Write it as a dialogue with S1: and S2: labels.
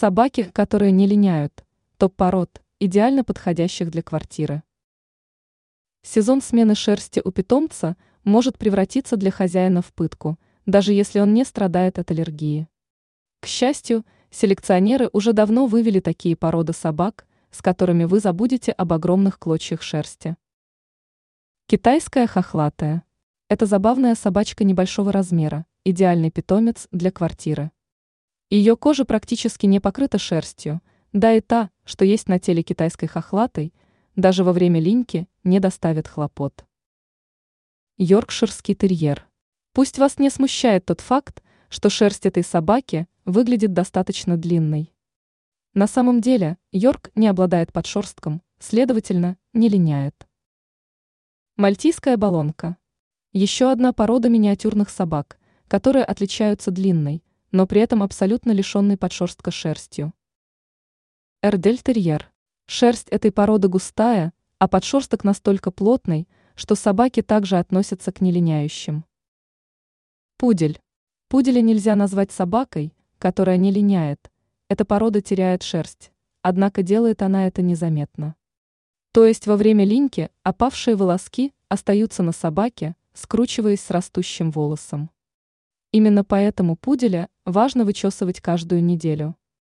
S1: Собаки, которые не линяют. Топ пород, идеально подходящих для квартиры. Сезон смены шерсти у питомца может превратиться для хозяина в пытку, даже если он не страдает от аллергии. К счастью, селекционеры уже давно вывели такие породы собак, с которыми вы забудете об огромных клочьях шерсти. Китайская хохлатая. Это забавная собачка небольшого размера, идеальный питомец для квартиры. Ее кожа практически не покрыта шерстью, да и та, что есть на теле китайской хохлатой, даже во время линьки не доставит хлопот. Йоркширский терьер. Пусть вас не смущает тот факт, что шерсть этой собаки выглядит достаточно длинной. На самом деле, Йорк не обладает подшерстком, следовательно, не линяет. Мальтийская баллонка. Еще одна порода миниатюрных собак, которые отличаются длинной, но при этом абсолютно лишенной подшерстка шерстью. Эрдельтерьер. Шерсть этой породы густая, а подшерсток настолько плотный, что собаки также относятся к нелиняющим. Пудель. Пуделя нельзя назвать собакой, которая не линяет. Эта порода теряет шерсть, однако делает она это незаметно. То есть во время линьки опавшие волоски остаются на собаке, скручиваясь с растущим волосом. Именно поэтому пуделя важно вычесывать каждую неделю.